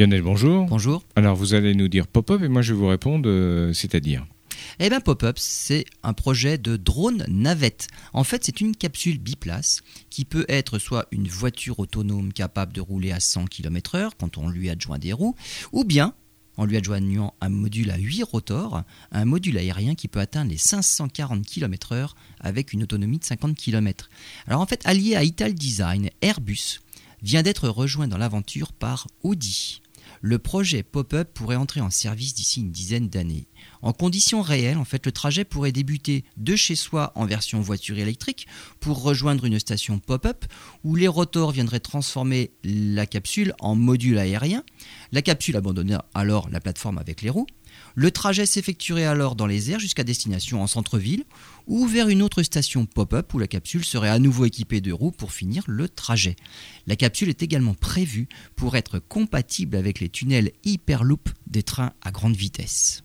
Lionel, bonjour. Bonjour. Alors vous allez nous dire pop-up et moi je vais vous répondre, euh, c'est-à-dire Eh bien, Pop-Up, c'est un projet de drone navette. En fait, c'est une capsule biplace qui peut être soit une voiture autonome capable de rouler à 100 km/h quand on lui adjoint des roues, ou bien en lui adjoignant un module à 8 rotors, un module aérien qui peut atteindre les 540 km/h avec une autonomie de 50 km. Alors en fait, allié à Ital Design, Airbus vient d'être rejoint dans l'aventure par Audi. Le projet Pop-up pourrait entrer en service d'ici une dizaine d'années. En conditions réelles, en fait, le trajet pourrait débuter de chez soi en version voiture électrique pour rejoindre une station Pop-up où les rotors viendraient transformer la capsule en module aérien. La capsule abandonnerait alors la plateforme avec les roues. Le trajet s'effectuerait alors dans les airs jusqu'à destination en centre-ville ou vers une autre station pop-up où la capsule serait à nouveau équipée de roues pour finir le trajet. La capsule est également prévue pour être compatible avec les tunnels Hyperloop des trains à grande vitesse.